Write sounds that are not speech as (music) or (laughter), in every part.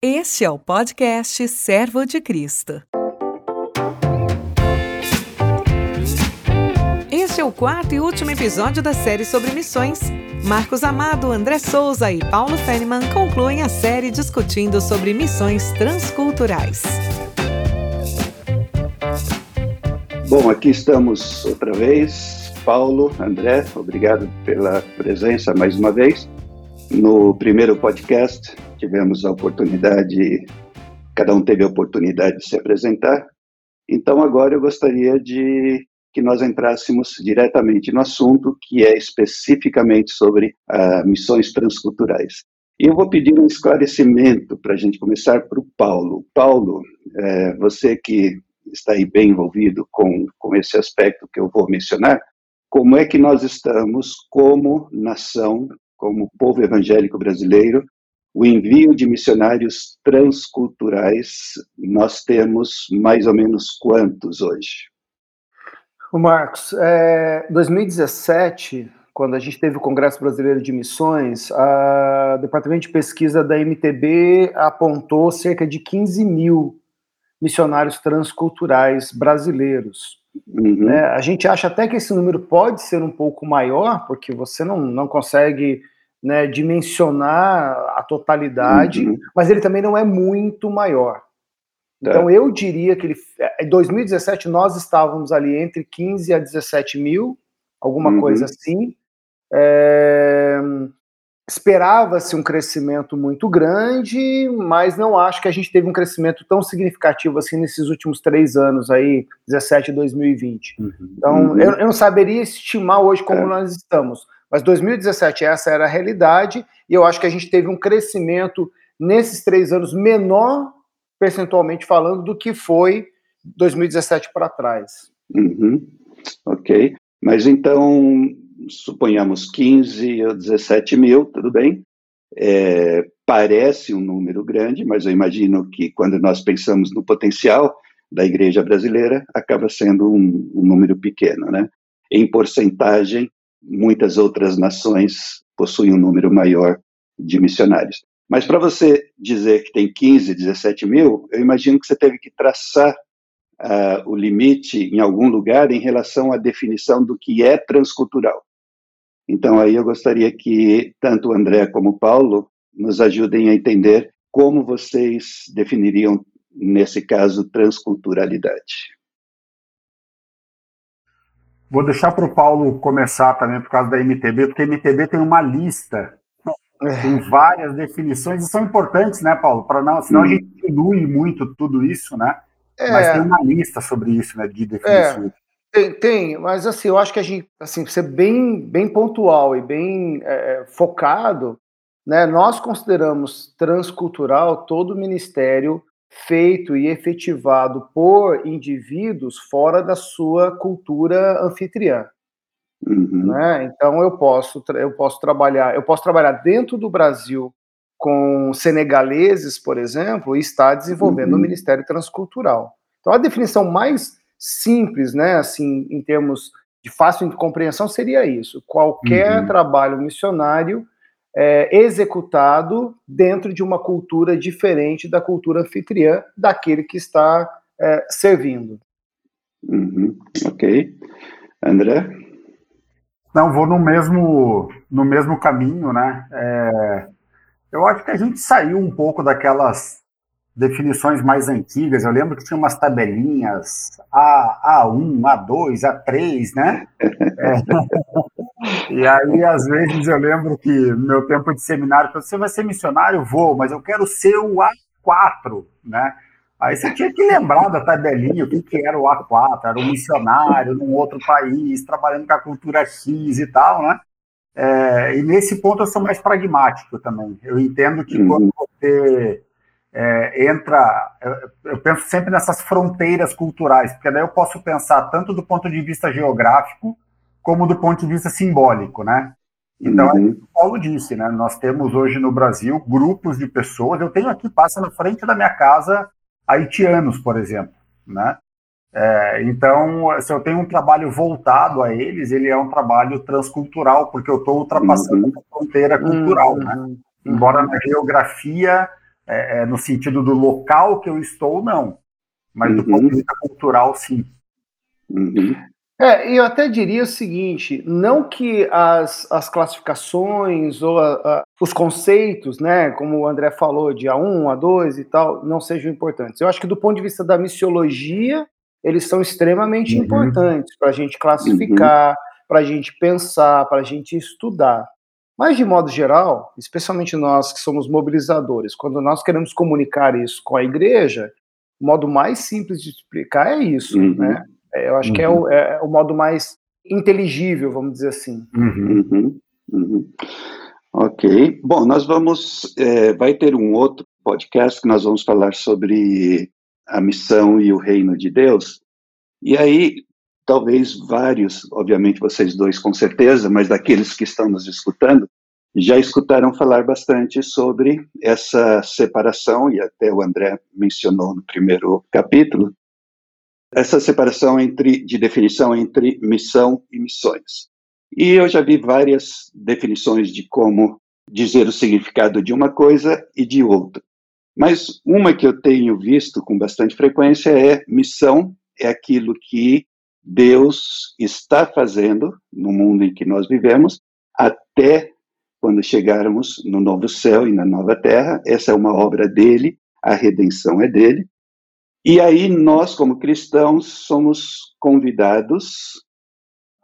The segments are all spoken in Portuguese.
Este é o podcast Servo de Cristo. Este é o quarto e último episódio da série sobre missões. Marcos Amado, André Souza e Paulo Feniman concluem a série discutindo sobre missões transculturais. Bom, aqui estamos outra vez. Paulo, André, obrigado pela presença mais uma vez. No primeiro podcast, tivemos a oportunidade, cada um teve a oportunidade de se apresentar. Então, agora eu gostaria de que nós entrássemos diretamente no assunto, que é especificamente sobre ah, missões transculturais. E eu vou pedir um esclarecimento para a gente começar para o Paulo. Paulo, é, você que está aí bem envolvido com, com esse aspecto que eu vou mencionar, como é que nós estamos como nação, como povo evangélico brasileiro, o envio de missionários transculturais, nós temos mais ou menos quantos hoje? O Marcos, é, 2017, quando a gente teve o Congresso Brasileiro de Missões, o Departamento de Pesquisa da MTB apontou cerca de 15 mil missionários transculturais brasileiros. Uhum. É, a gente acha até que esse número pode ser um pouco maior, porque você não, não consegue né, dimensionar a totalidade, uhum. mas ele também não é muito maior. Então, é. eu diria que ele, em 2017 nós estávamos ali entre 15 a 17 mil, alguma uhum. coisa assim. É, Esperava-se um crescimento muito grande, mas não acho que a gente teve um crescimento tão significativo assim nesses últimos três anos aí, 17 e 2020. Uhum. Então, uhum. Eu, eu, não saberia estimar hoje como é. nós estamos, mas 2017 essa era a realidade, e eu acho que a gente teve um crescimento nesses três anos menor, percentualmente falando, do que foi 2017 para trás. Uhum. Ok. Mas então, suponhamos 15 ou 17 mil, tudo bem. É, parece um número grande, mas eu imagino que quando nós pensamos no potencial da igreja brasileira, acaba sendo um, um número pequeno, né? Em porcentagem, muitas outras nações possuem um número maior de missionários. Mas para você dizer que tem 15, 17 mil, eu imagino que você teve que traçar uh, o limite em algum lugar em relação à definição do que é transcultural. Então, aí eu gostaria que tanto o André como o Paulo nos ajudem a entender como vocês definiriam, nesse caso, transculturalidade. Vou deixar para o Paulo começar também por causa da MTB, porque a MTB tem uma lista, tem várias definições, e são importantes, né, Paulo? Para não, senão hum. a gente dilui muito tudo isso, né? É. Mas tem uma lista sobre isso, né, de definições. É. Tem, tem, mas assim, eu acho que a gente, assim, ser bem, bem pontual e bem é, é, focado, né? Nós consideramos transcultural todo ministério feito e efetivado por indivíduos fora da sua cultura anfitriã. Uhum. Né? Então eu posso eu posso trabalhar eu posso trabalhar dentro do Brasil com senegaleses, por exemplo, e estar desenvolvendo uhum. um ministério transcultural. Então a definição mais simples, né, assim, em termos de fácil compreensão, seria isso: qualquer uhum. trabalho missionário é, executado dentro de uma cultura diferente da cultura anfitriã daquele que está é, servindo. Uhum. Ok. André? Não, vou no mesmo, no mesmo caminho, né? É, eu acho que a gente saiu um pouco daquelas definições mais antigas, eu lembro que tinha umas tabelinhas A, A1, A2, A3, né? (laughs) É. (laughs) E aí, às vezes, eu lembro que no meu tempo de seminário, você vai ser missionário? Vou, mas eu quero ser o A4, né? Aí você tinha que lembrar da tabelinha, o que, que era o A4, era um missionário num outro país, trabalhando com a cultura X e tal, né? É, e nesse ponto eu sou mais pragmático também. Eu entendo que uhum. quando você é, entra. Eu, eu, penso sempre nessas fronteiras culturais, porque daí eu posso pensar tanto do ponto de vista geográfico como do ponto de vista simbólico, né? Então, uhum. é o que o Paulo disse, né? Nós temos hoje no Brasil grupos de pessoas. Eu tenho aqui, passa na frente da minha casa, haitianos, por exemplo, né? É, então, se eu tenho um trabalho voltado a eles, ele é um trabalho transcultural, porque eu estou ultrapassando uhum. a fronteira cultural, né? uhum. né? Embora na geografia é, é, no sentido do local que eu estou, não. Mas uhum. do ponto de vista cultural, sim. Uhum. É, eu até diria o seguinte: não que as, as classificações ou a, a, os conceitos, né, como o André falou, de A1, A2 e tal, não sejam importantes. Eu acho que do ponto de vista da missiologia, eles são extremamente uhum. importantes para a gente classificar, uhum. para a gente pensar, para a gente estudar. Mas, de modo geral, especialmente nós que somos mobilizadores, quando nós queremos comunicar isso com a igreja, o modo mais simples de explicar é isso, uhum. né? É, eu acho uhum. que é o, uhum. é o, modo mais inteligível, vamos dizer assim. Uhum. uhum. Uhum. Ok. Bom, nós vamos. É, vai ter um outro podcast que nós vamos falar sobre a missão e o reino de Deus. E aí, talvez vários, obviamente vocês dois com certeza, mas daqueles que estão nos escutando, já escutaram falar bastante sobre essa separação, e até o André mencionou no primeiro capítulo, essa separação entre, de definição entre missão e missões. E eu já vi várias definições de como dizer o significado de uma coisa e de outra. Mas uma que eu tenho visto com bastante frequência é missão é aquilo que Deus está fazendo no mundo em que nós vivemos até quando chegarmos no novo céu e na nova terra. Essa é uma obra dele, a redenção é dele. E aí nós, como cristãos, somos convidados,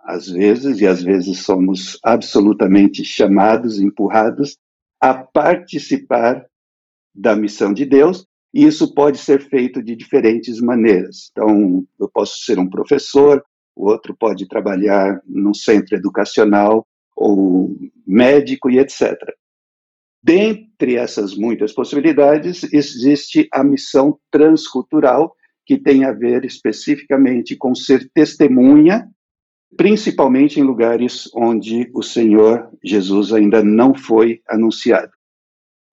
às vezes, e às vezes somos absolutamente chamados, empurrados, a participar da missão de Deus, e isso pode ser feito de diferentes maneiras. Então, eu posso ser um professor, o outro pode trabalhar num centro educacional, ou médico e etc. Dentre essas muitas possibilidades, existe a missão transcultural, que tem a ver especificamente com ser testemunha, principalmente em lugares onde o Senhor Jesus ainda não foi anunciado.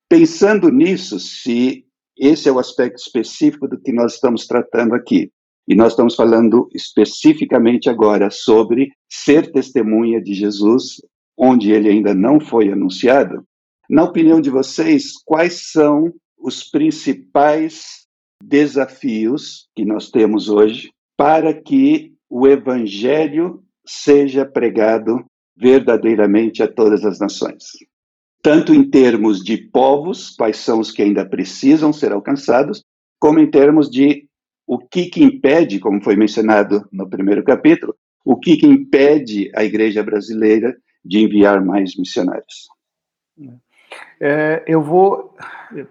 Pensando nisso, se esse é o aspecto específico do que nós estamos tratando aqui, e nós estamos falando especificamente agora sobre ser testemunha de Jesus, onde ele ainda não foi anunciado, na opinião de vocês, quais são os principais desafios que nós temos hoje para que o evangelho seja pregado verdadeiramente a todas as nações? Tanto em termos de povos, quais são os que ainda precisam ser alcançados, como em termos de o que, que impede, como foi mencionado no primeiro capítulo, o que, que impede a igreja brasileira de enviar mais missionários. É, eu vou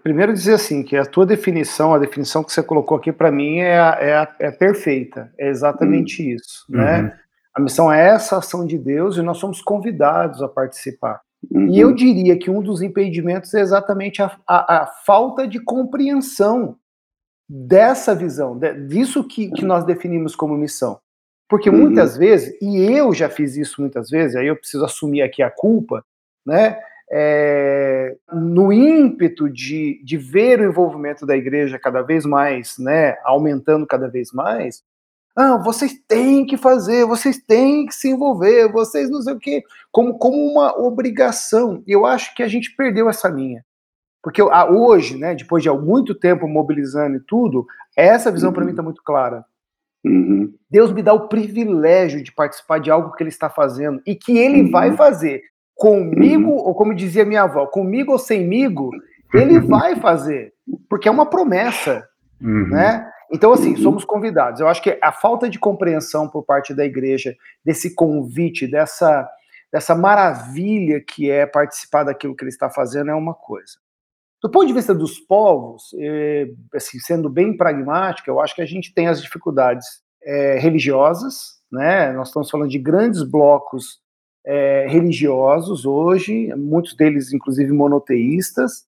primeiro dizer assim que a tua definição, a definição que você colocou aqui para mim é, é, é, perfeita, é exatamente uhum. isso, né? Uhum. A missão é essa ação de Deus e nós somos convidados a participar. Uhum. E eu diria que um dos impedimentos é exatamente a, a, a falta de compreensão dessa visão, de, disso que, que nós definimos como missão. Porque uhum. muitas vezes, e eu já fiz isso muitas vezes, aí eu preciso assumir aqui a culpa, né? é, no ímpeto de, de ver o envolvimento da igreja cada vez mais, né, aumentando cada vez mais, ah, vocês têm que fazer, vocês têm que se envolver, vocês não sei o quê, como, como uma obrigação. E eu acho que a gente perdeu essa linha. Porque hoje, né, depois de muito tempo mobilizando e tudo, essa visão uhum. para mim está muito clara. Uhum. Deus me dá o privilégio de participar de algo que Ele está fazendo e que Ele uhum. vai fazer comigo, uhum. ou como dizia minha avó, comigo ou semigo, ele vai fazer, porque é uma promessa, uhum. né? Então, assim, uhum. somos convidados. Eu acho que a falta de compreensão por parte da igreja desse convite, dessa, dessa maravilha que é participar daquilo que ele está fazendo é uma coisa. Do ponto de vista dos povos, eh, assim, sendo bem pragmático, eu acho que a gente tem as dificuldades é, religiosas, né? Nós estamos falando de grandes blocos é, religiosos hoje, muitos deles inclusive monoteístas.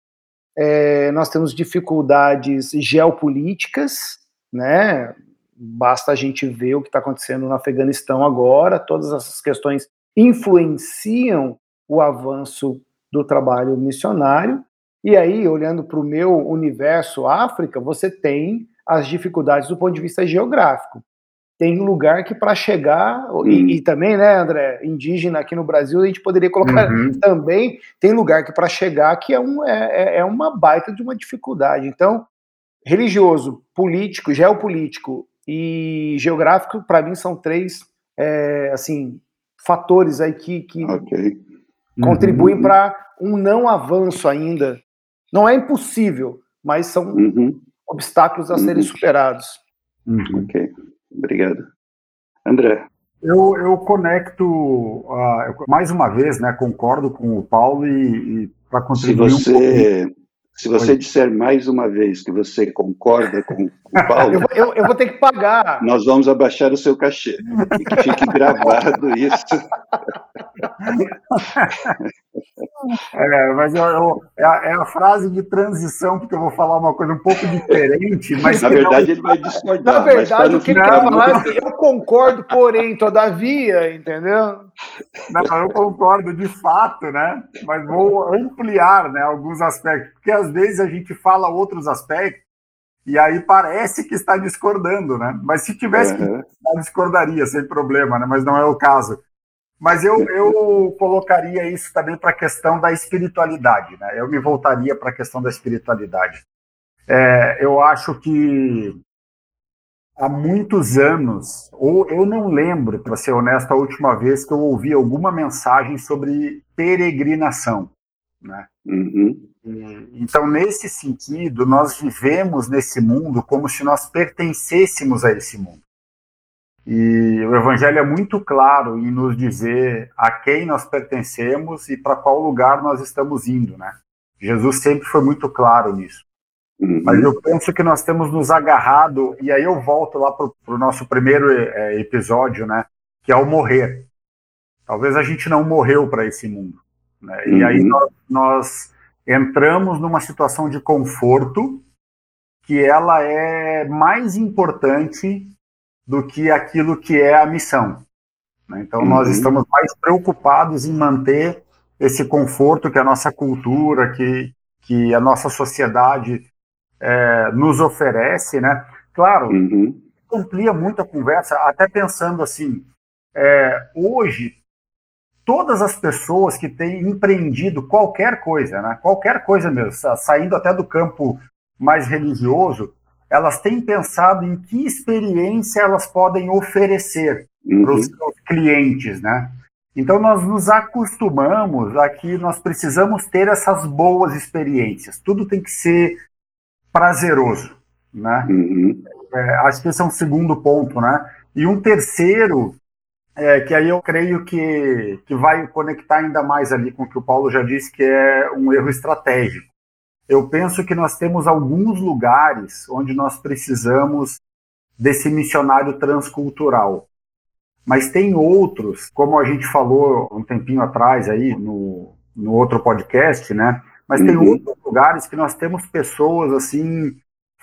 É, nós temos dificuldades geopolíticas, né? Basta a gente ver o que está acontecendo no Afeganistão agora, todas essas questões influenciam o avanço do trabalho missionário. E aí, olhando para o meu universo África, você tem as dificuldades do ponto de vista geográfico. tem lugar que para chegar, e, Hum. e também, né, André, indígena aqui no Brasil, a gente poderia colocar Uhum. também, tem lugar que para chegar que é, um, é, é- é uma baita de uma dificuldade. Então, religioso, político, geopolítico e geográfico, para mim, são três, é, assim, fatores aí que, que Ok. contribuem Uhum. para um não avanço ainda. Não é impossível, mas são Uhum. obstáculos a serem Uhum. superados. Uhum. Ok. Obrigado. André. Eu, eu conecto, ah, eu- mais uma vez, né, concordo com o Paulo e, e para Se contribuir um pouquinho. você, se você disser mais uma vez que você concorda com, o (laughs) Eu, Paulo, vou- eu- eu vou ter que pagar. nós vamos abaixar o seu cachê. E que fique gravado isso. (laughs) É, mas eu, eu- é, a, é a frase de transição, porque eu vou falar uma coisa um pouco diferente, mas Na que não- verdade, ele vai discordar. Na verdade, o que ele quer falar é assim, eu concordo, porém, todavia, entendeu? Não, eu concordo de fato, né? Mas vou ampliar né, alguns aspectos, porque às vezes a gente fala outros aspectos e aí parece que está discordando, né? Mas se tivesse que Aham. discordar, discordaria, sem problema, né? Mas não é o caso. Mas eu, eu colocaria isso também para a questão da espiritualidade, né? Eu me voltaria para a questão da espiritualidade. É, eu acho que há muitos anos, ou eu não lembro, para ser honesto, a última vez que eu ouvi alguma mensagem sobre peregrinação. Né? Uhum. Então, nesse sentido, nós vivemos nesse mundo como se nós pertencêssemos a esse mundo. E o Evangelho é muito claro em nos dizer a quem nós pertencemos e para qual lugar nós estamos indo. Né? Jesus sempre foi muito claro nisso. Uhum. Mas eu penso que nós temos nos agarrado, e aí eu volto lá para o nosso primeiro é, episódio, né? Que é o morrer. Talvez a gente não morreu para esse mundo. Né? E aí Uhum. nós, nós entramos numa situação de conforto que ela é mais importante do que aquilo que é a missão. né? Então nós Uhum. estamos mais preocupados em manter esse conforto que a nossa cultura, que, que a nossa sociedade é, nos oferece, né? Claro, Uhum. amplia muito a conversa, até pensando assim, é, hoje todas as pessoas que têm empreendido qualquer coisa, né? Qualquer coisa mesmo, sa- saindo até do campo mais religioso, elas têm pensado em que experiência elas podem oferecer para os Uhum. seus clientes, né? Então nós nos acostumamos a que nós precisamos ter essas boas experiências. Tudo tem que ser prazeroso, né? Uhum. É, acho que esse é um segundo ponto, né? E um terceiro, é, que aí eu creio que, que vai conectar ainda mais ali com o que o Paulo já disse, que é um erro estratégico. Eu penso que nós temos alguns lugares onde nós precisamos desse missionário transcultural. Mas tem outros, como a gente falou um tempinho atrás aí no, no outro podcast, né? Mas tem Uhum. outros lugares que nós temos pessoas assim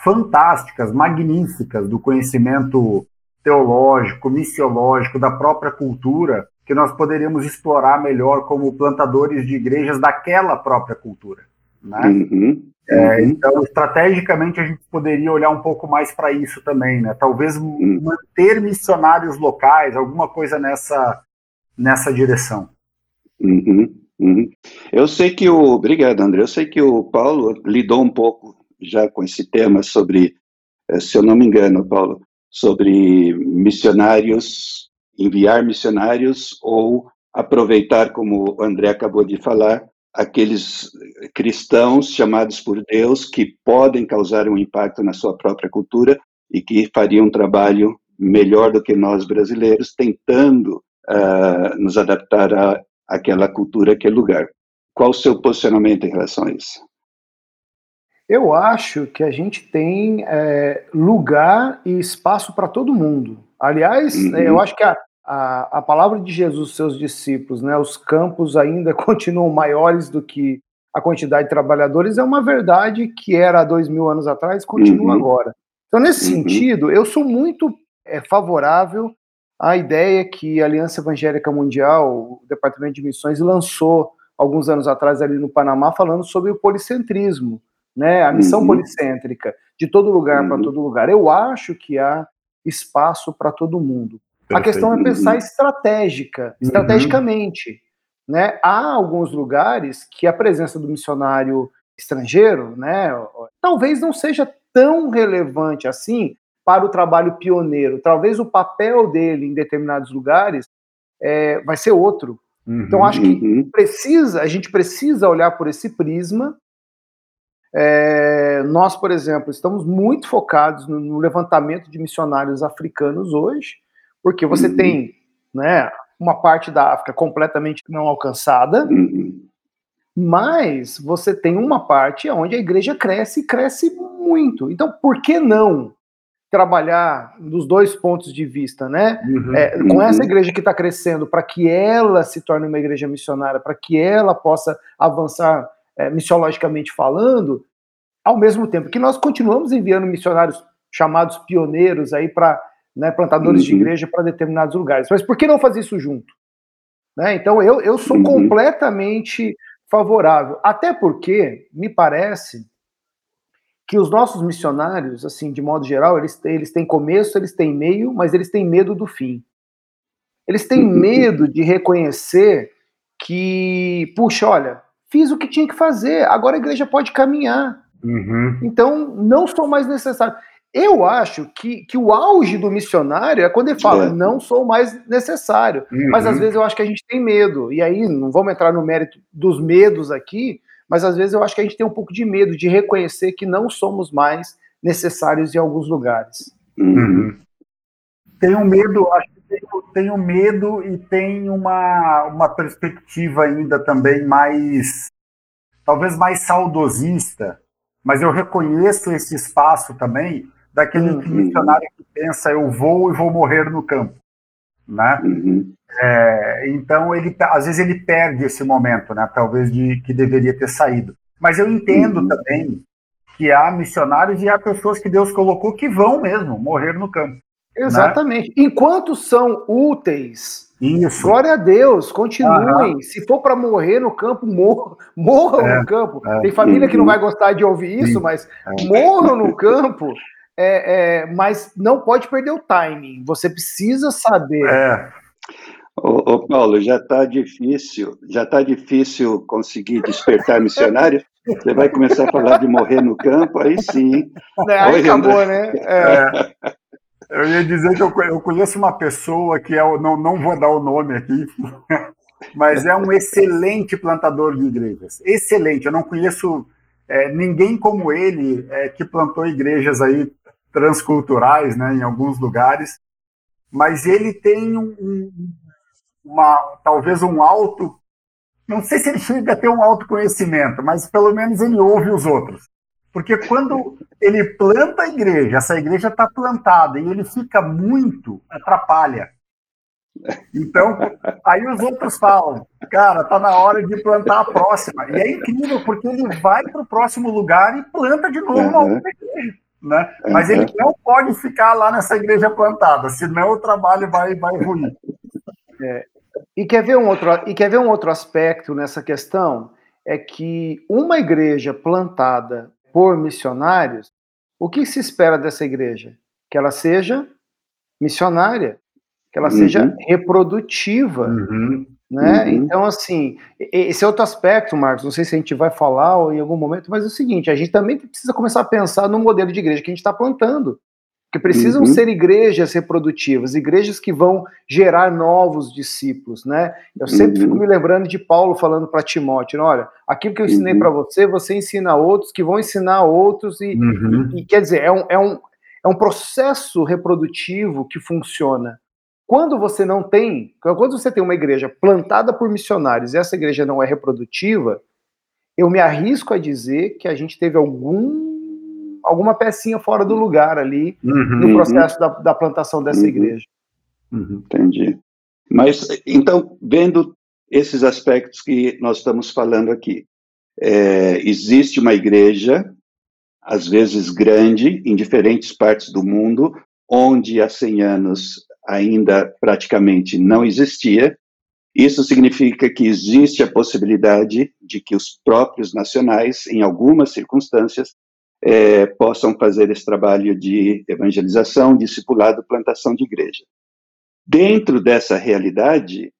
fantásticas, magníficas do conhecimento teológico, missiológico, da própria cultura, que nós poderíamos explorar melhor como plantadores de igrejas daquela própria cultura. Né? Uhum. É, Uhum. então, estrategicamente, a gente poderia olhar um pouco mais para isso também, né? Talvez Hum. manter missionários locais, alguma coisa nessa, nessa direção. Uhum, uhum. Eu sei que o. Obrigado, André. Eu sei que o Paulo lidou um pouco já com esse tema sobre, eh, se eu não me engano, Paulo, sobre missionários, enviar missionários ou aproveitar, como o André acabou de falar, aqueles cristãos chamados por Deus que podem causar um impacto na sua própria cultura e que fariam um trabalho melhor do que nós brasileiros, tentando ah, nos adaptar a aquela cultura, aquele lugar. Qual o seu posicionamento em relação a isso? Eu acho que a gente tem é, lugar e espaço para todo mundo. Aliás, Uhum. eu acho que a, a, a palavra de Jesus, seus discípulos, né, os campos ainda (laughs) continuam maiores do que a quantidade de trabalhadores, é uma verdade que era há dois mil anos atrás, continua Uhum. agora. Então, nesse Uhum. sentido, eu sou muito é, favorável à ideia que a Aliança Evangélica Mundial, o Departamento de Missões, lançou alguns anos atrás ali no Panamá, falando sobre o policentrismo né, a missão Uhum. policêntrica, de todo lugar para Uhum. todo lugar. Eu acho que há espaço para todo mundo. Perfeito. A questão é pensar estratégica, uhum. estrategicamente. Né? Há alguns lugares que a presença do missionário estrangeiro, né, talvez não seja tão relevante assim para o trabalho pioneiro. Talvez o papel dele em determinados lugares é, vai ser outro. Uhum, então acho que uhum. precisa, a gente precisa olhar por esse prisma. É, nós, por exemplo, estamos muito focados no, no, levantamento de missionários africanos hoje, porque você uhum. tem, né, uma parte da África completamente não alcançada, uhum. mas você tem uma parte onde a igreja cresce e cresce muito. Então, por que não trabalhar dos dois pontos de vista, né? Uhum, é, com uhum. essa igreja que está crescendo, para que ela se torne uma igreja missionária, para que ela possa avançar é, missiologicamente falando, ao mesmo tempo que nós continuamos enviando missionários chamados pioneiros aí para né, plantadores uhum. de igreja para determinados lugares. Mas por que não fazer isso junto? Né? Então eu, eu sou uhum. completamente favorável, até porque me parece que os nossos missionários, assim, de modo geral, eles, eles têm começo, eles têm meio, mas eles têm medo do fim. Eles têm uhum. medo de reconhecer que, puxa, olha, fiz o que tinha que fazer, agora a igreja pode caminhar. Uhum. Então, não sou mais necessário. Eu acho que, que o auge do missionário é quando ele fala, é. não sou mais necessário. Uhum. Mas às vezes eu acho que a gente tem medo. E aí, não vamos entrar no mérito dos medos aqui, mas às vezes eu acho que a gente tem um pouco de medo de reconhecer que não somos mais necessários em alguns lugares. Uhum. Tenho medo, acho que tenho, tenho medo e tem uma, uma perspectiva ainda também mais, talvez mais saudosista, mas eu reconheço esse espaço também daquele uhum. missionário que pensa eu vou e vou morrer no campo, né? Uhum. É, então ele às vezes ele perde esse momento, né? Talvez de que deveria ter saído. Mas eu entendo uhum. também que há missionários e há pessoas que Deus colocou que vão mesmo morrer no campo. Né? Exatamente. Né? Enquanto são úteis, isso. Glória a Deus, continuem. Se for para morrer no campo, morram, morram é, no campo. É, Tem família que não vai gostar de ouvir isso, sim, mas é. morram no campo. É, é, mas não pode perder o timing. Você precisa saber. É. Ô, ô Paulo, já está difícil, já está difícil conseguir despertar missionário. Você vai começar a falar de morrer no campo, aí sim. (laughs) É, aí Oi, acabou, André. né? É. Eu ia dizer que eu conheço uma pessoa que é, não, não vou dar o nome aqui, (laughs) mas é um excelente plantador de igrejas. Excelente. Eu não conheço é, ninguém como ele é, que plantou igrejas aí transculturais, né, em alguns lugares. Mas ele tem um, uma, talvez um alto, não sei se ele chega a ter um autoconhecimento, mas pelo menos ele ouve os outros. Porque quando ele planta a igreja, essa igreja está plantada e ele fica muito, atrapalha. Então, aí os outros falam, cara, tá na hora de plantar a próxima. E é incrível, porque ele vai para o próximo lugar e planta de novo uma outra igreja. Né? Mas ele não pode ficar lá nessa igreja plantada, senão o trabalho vai, vai ruir. É, e quer ver um outro e quer ver um outro aspecto nessa questão é que uma igreja plantada por missionários, o que se espera dessa igreja? Que ela seja missionária, que ela uhum. seja reprodutiva, uhum. né? Uhum. Então assim, esse é outro aspecto, Marcos. Não sei se a gente vai falar em algum momento, mas é o seguinte: a gente também precisa começar a pensar no modelo de igreja que a gente está plantando que precisam uhum. ser igrejas reprodutivas, igrejas que vão gerar novos discípulos, né? Eu sempre uhum. fico me lembrando de Paulo falando para Timóteo, olha, aquilo que eu ensinei uhum. para você, você ensina a outros, que vão ensinar a outros, e, uhum. e, e, quer dizer, é um, é, um, é um processo reprodutivo que funciona. Quando você não tem, quando você tem uma igreja plantada por missionários e essa igreja não é reprodutiva, eu me arrisco a dizer que a gente teve algum alguma pecinha fora do lugar ali uhum, no processo da, da, plantação dessa uhum, igreja. Uhum, entendi. Mas, então, vendo esses aspectos que nós estamos falando aqui, é, existe uma igreja, às vezes grande, em diferentes partes do mundo, onde há 100 anos ainda praticamente não existia. Isso significa que existe a possibilidade de que os próprios nacionais, em algumas circunstâncias, é, possam fazer esse trabalho de evangelização, discipulado, plantação de igreja. Dentro dessa realidade,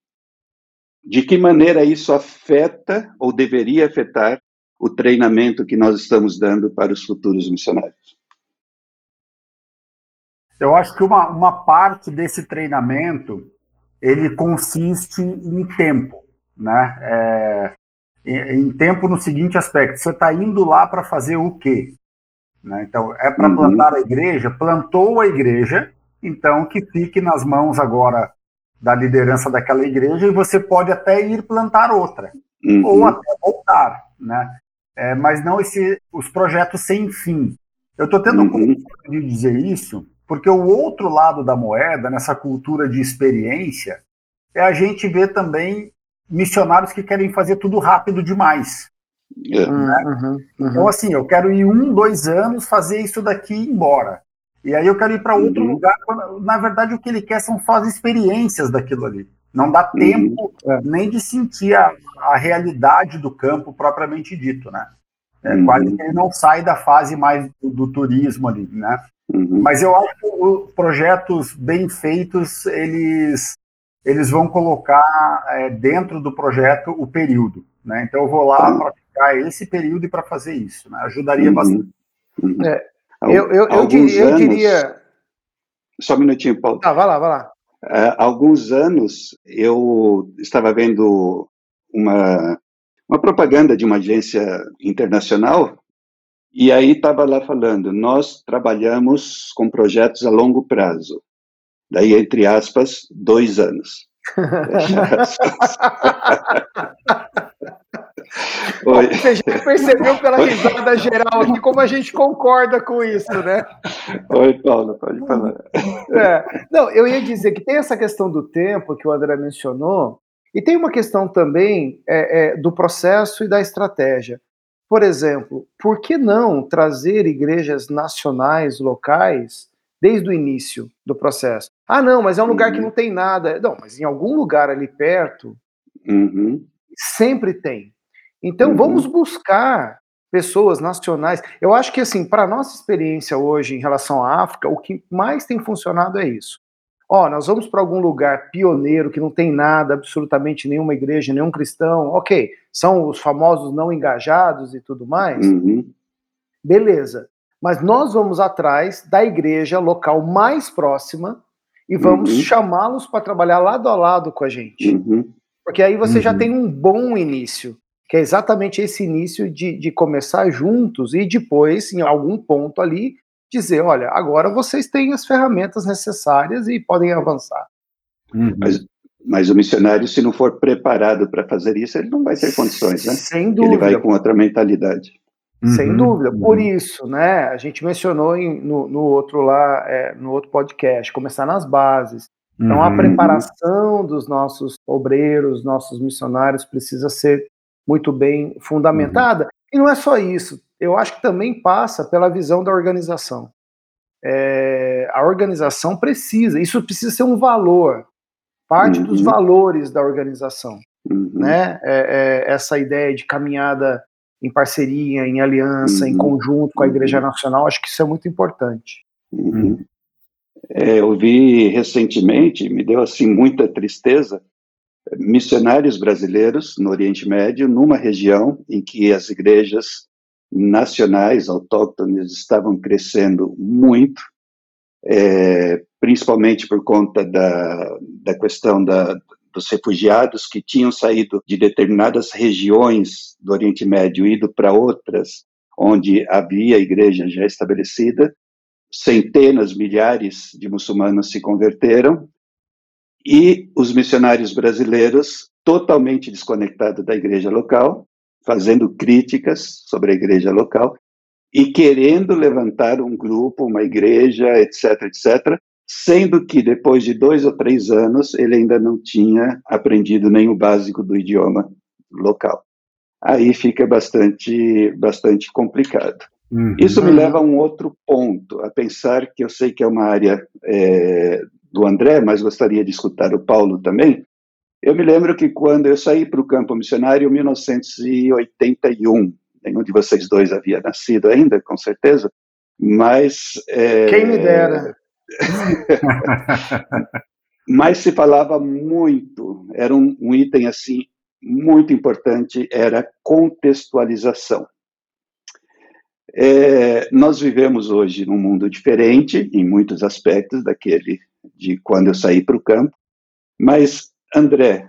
de que maneira isso afeta ou deveria afetar o treinamento que nós estamos dando para os futuros missionários? Eu acho que uma, uma parte desse treinamento ele consiste em tempo, né? É, em, em tempo no seguinte aspecto: você está indo lá para fazer o quê? Né? Então, é para uhum. plantar a igreja, plantou a igreja, então que fique nas mãos agora da liderança daquela igreja e você pode até ir plantar outra, uhum. ou até voltar, né? É, mas não esse, os projetos sem fim. Eu estou tendo uhum. de dizer isso porque o outro lado da moeda, nessa cultura de experiência, é a gente ver também missionários que querem fazer tudo rápido demais. É. Né? Uhum, uhum. Então, assim, eu quero ir um, dois anos fazer isso daqui e ir embora. E aí eu quero ir para outro uhum. lugar. Na verdade, o que ele quer são só as experiências daquilo ali. Não dá uhum. tempo uhum. nem de sentir a, a, realidade do campo propriamente dito, né? É, uhum. Quase que ele não sai da fase mais do, do turismo ali, né? Uhum. Mas eu acho que os projetos bem feitos, eles, eles vão colocar é, dentro do projeto o período. Né? Então eu vou lá uhum. para ficar esse período e para fazer isso. Né? Ajudaria uhum. bastante. Uhum. É, eu, eu, eu, diria, eu, diria, Só um minutinho, Paulo. Ah, vai lá, vai lá. Há alguns anos eu estava vendo uma, uma propaganda de uma agência internacional e aí estava lá falando, nós trabalhamos com projetos a longo prazo. Daí, entre aspas, dois anos. (laughs) Oi. Você já percebeu pela risada geral aqui como a gente concorda com isso, né? Oi, Paulo, pode falar. É. Não, eu ia dizer que tem essa questão do tempo que o André mencionou, e tem uma questão também é, é, do processo e da estratégia. Por exemplo, por que não trazer igrejas nacionais, locais, desde o início do processo? Ah, não, mas é um lugar que uhum. não tem nada. Não, mas em algum lugar ali perto, uhum. sempre tem. Então uhum. vamos buscar pessoas nacionais. Eu acho que, assim, para a nossa experiência hoje em relação à África, o que mais tem funcionado é isso. Ó, nós vamos para algum lugar pioneiro que não tem nada, absolutamente nenhuma igreja, nenhum cristão. Ok, são os famosos não engajados e tudo mais. Uhum. Beleza. Mas nós vamos atrás da igreja local mais próxima e vamos uhum. chamá-los para trabalhar lado a lado com a gente. Uhum. Porque aí você já uhum. tem um bom início, que é exatamente esse início de, de começar juntos e depois, em algum ponto ali, dizer, olha, agora vocês têm as ferramentas necessárias e podem avançar. Uhum. Mas, mas o missionário, se não for preparado para fazer isso, ele não vai ter condições, né? Sem dúvida. Ele vai com outra mentalidade. Sem uhum. dúvida. Por uhum. isso, né? A gente mencionou em, no, no, outro lá, é, no outro podcast, começar nas bases. Então, a uhum. preparação dos nossos obreiros, nossos missionários, precisa ser muito bem fundamentada. Uhum. E não é só isso eu acho que também passa pela visão da organização. É, a organização precisa, isso precisa ser um valor, parte uhum. dos valores da organização. Uhum. Né? É, é, essa ideia de caminhada em parceria, em aliança, uhum. em conjunto com a Igreja uhum. Nacional, acho que isso é muito importante. Uhum. É, eu vi recentemente, me deu assim muita tristeza, missionários brasileiros no Oriente Médio, numa região em que as igrejas nacionais autóctones estavam crescendo muito, é, principalmente por conta da, da questão da, dos refugiados que tinham saído de determinadas regiões do Oriente Médio e ido para outras, onde havia igreja já estabelecida. Centenas, milhares de muçulmanos se converteram e os missionários brasileiros, totalmente desconectados da igreja local, fazendo críticas sobre a igreja local e querendo levantar um grupo, uma igreja, etc., etc., sendo que depois de dois ou três anos ele ainda não tinha aprendido nem o básico do idioma local. Aí fica bastante, bastante complicado. Uhum. Isso me leva a um outro ponto, a pensar que eu sei que é uma área é, do André, mas gostaria de escutar o Paulo também, eu me lembro que quando eu saí para o campo missionário em 1981, nenhum de vocês dois havia nascido ainda, com certeza, mas... É, Quem me dera! (laughs) mas se falava muito, era um, um item assim muito importante, era contextualização. É, nós vivemos hoje num mundo diferente, em muitos aspectos, daquele de quando eu saí para o campo. Mas, André,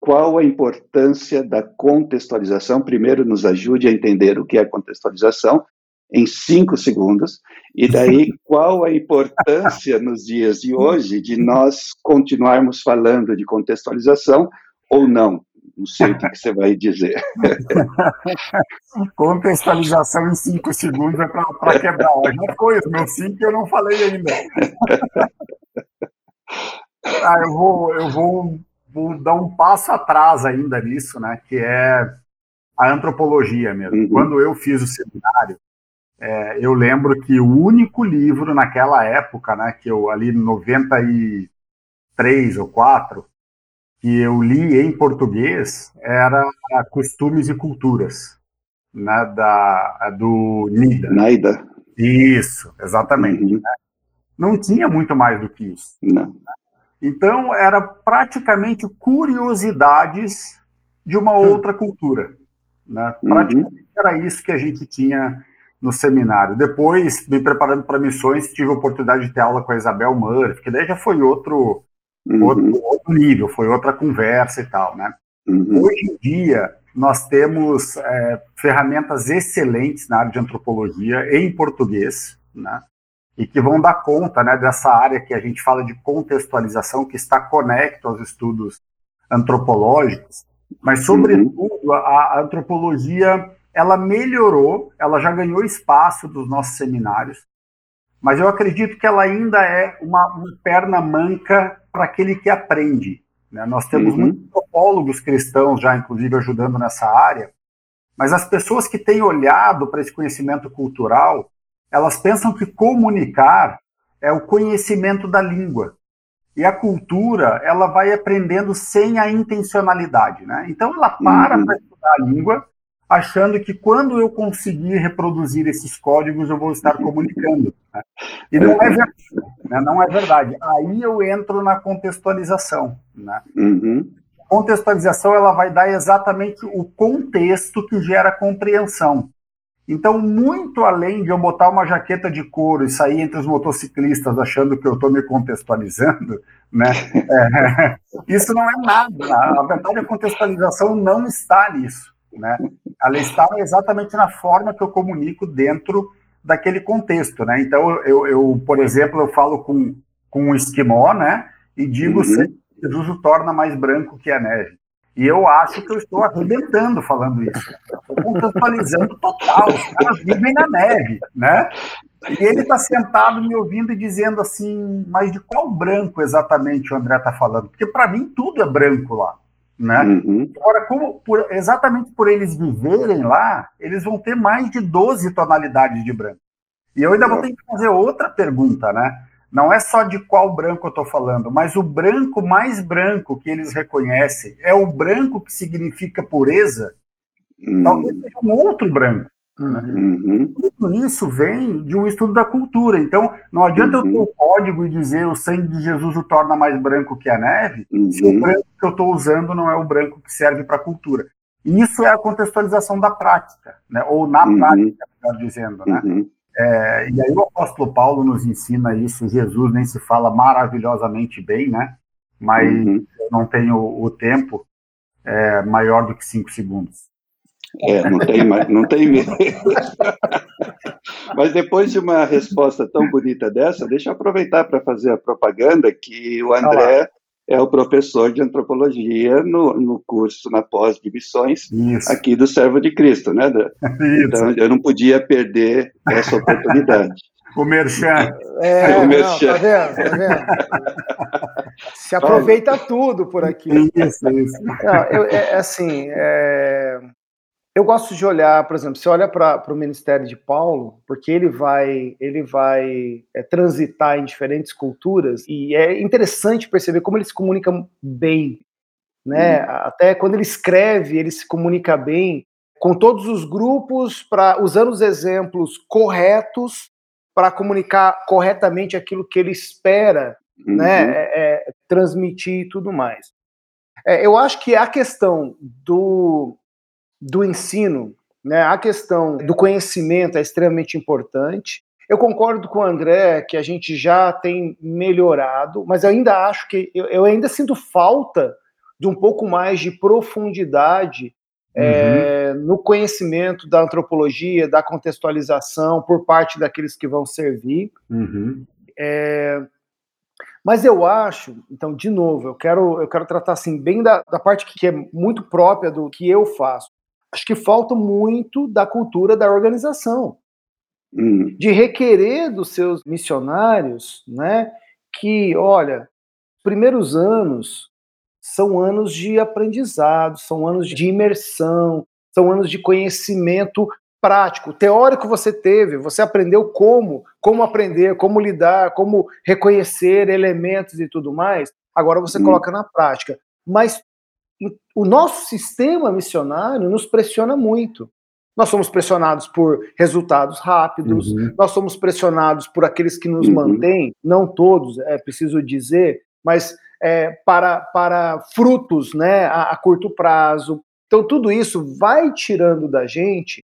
qual a importância da contextualização? Primeiro, nos ajude a entender o que é contextualização, em cinco segundos, e daí (laughs) qual a importância nos dias de hoje de nós continuarmos falando de contextualização ou não? Não sei o que, você vai dizer. (laughs) Contextualização em cinco segundos é para quebrar. Foi, os meus cinco eu não falei ainda. (laughs) Ah, eu vou, eu vou, vou dar um passo atrás ainda nisso, né? Que é a antropologia mesmo. Uhum. Quando eu fiz o seminário, é, eu lembro que o único livro naquela época, né, que eu ali 93 ou 4, que eu li em português era Costumes e Culturas, né, da, do Nida. Naida. Isso, exatamente. Uhum. Né? Não tinha muito mais do que isso. Não. Então, era praticamente curiosidades de uma hum. outra cultura. Né? Praticamente uhum. era isso que a gente tinha no seminário. Depois, me preparando para missões, tive a oportunidade de ter aula com a Isabel Murphy, que daí já foi outro, uhum. outro, outro, nível, foi outra conversa e tal, né? Uhum. Hoje em dia, nós temos é, ferramentas excelentes na área de antropologia em português, né? E que vão dar conta né, dessa área que a gente fala de contextualização, que está conecto aos estudos antropológicos, mas, sobretudo, uhum. a, a antropologia ela melhorou, ela já ganhou espaço dos nossos seminários, mas eu acredito que ela ainda é uma, uma perna manca para aquele que aprende. Né? Nós temos uhum. muitos antropólogos cristãos já, inclusive, ajudando nessa área, mas as pessoas que têm olhado para esse conhecimento cultural, elas pensam que comunicar é o conhecimento da língua. E a cultura, ela vai aprendendo sem a intencionalidade, né? Então ela para uhum. para estudar a língua achando que quando eu conseguir reproduzir esses códigos eu vou estar comunicando. Né? E não é verdade. Né? Não é verdade. Aí eu entro na contextualização. Né? Uhum. Contextualização ela vai dar exatamente o contexto que gera compreensão. Então, muito além de eu botar uma jaqueta de couro e sair entre os motociclistas achando que eu estou me contextualizando, (laughs) né? É, (laughs) isso não é nada. Na verdade, a contextualização não está nisso. Né? Ela está exatamente na forma que eu comunico dentro daquele contexto, né? Então, eu, eu por exemplo, eu falo com, com um esquimó, né? E digo uhum. que Jesus o torna mais branco que a neve. E eu acho que eu estou arrebentando falando isso. Estou contextualizando total. Os caras vivem na neve, né? E ele está sentado me ouvindo e dizendo assim, mas de qual branco exatamente o André está falando? Porque para mim tudo é branco lá né? Uhum. Agora, como por, exatamente por eles viverem lá, eles vão ter mais de 12 tonalidades de branco. E eu ainda vou ter que fazer outra pergunta, né? Não é só de qual branco eu estou falando, mas o branco mais branco que eles reconhecem é o branco que significa pureza. Uhum. Talvez seja um outro branco. Uhum. Tudo isso vem de um estudo da cultura. Então, não adianta uhum. eu ter o código e dizer o sangue de Jesus o torna mais branco que a neve, uhum. se o branco que eu estou usando não é o branco que serve para a cultura. E isso é a contextualização da prática, né? ou na uhum. prática, melhor dizendo. Né? É, e aí o apóstolo Paulo nos ensina isso, Jesus nem se fala maravilhosamente bem, né? mas uhum. eu não tenho o tempo é, maior do que cinco segundos. É, não tem, não tem medo. Mas depois de uma resposta tão bonita dessa, deixa eu aproveitar para fazer a propaganda que o André é o professor de antropologia no, no curso na pós de missões Isso. aqui do Servo de Cristo, né? (laughs) Isso. Então eu não podia perder essa oportunidade. (laughs) O Merchan. É, (laughs) o Merchan. Não, tá vendo? Tá vendo? Se aproveita tudo por aqui. Isso, isso. Não, eu, é, é assim, é, eu gosto de olhar, por exemplo, você olha para o ministério de Paulo, porque ele vai, ele vai é, transitar em diferentes culturas e é interessante perceber como ele se comunica bem, né? Uhum. Até quando ele escreve, ele se comunica bem com todos os grupos, para usando os exemplos corretos para comunicar corretamente aquilo que ele espera uhum. né, é, é, transmitir e tudo mais. É, eu acho que a questão do, do ensino, né, a questão do conhecimento é extremamente importante. Eu concordo com o André que a gente já tem melhorado, mas eu ainda acho que eu, eu ainda sinto falta de um pouco mais de profundidade uhum. é, no conhecimento da antropologia, da contextualização por parte daqueles que vão servir. Uhum. É, mas eu acho, então, de novo, eu quero, eu quero tratar assim bem da, da parte que é muito própria do que eu faço. Acho que falta muito da cultura da organização, uhum. de requerer dos seus missionários, né, que, olha, primeiros anos são anos de aprendizado, são anos de imersão, são anos de conhecimento prático, teórico você teve, você aprendeu como, como aprender, como lidar, como reconhecer elementos e tudo mais. Agora você hum. coloca na prática. Mas o nosso sistema missionário nos pressiona muito. Nós somos pressionados por resultados rápidos, uhum. nós somos pressionados por aqueles que nos uhum. mantêm, não todos, é preciso dizer, mas é, para, para frutos né, a, a curto prazo. Então, tudo isso vai tirando da gente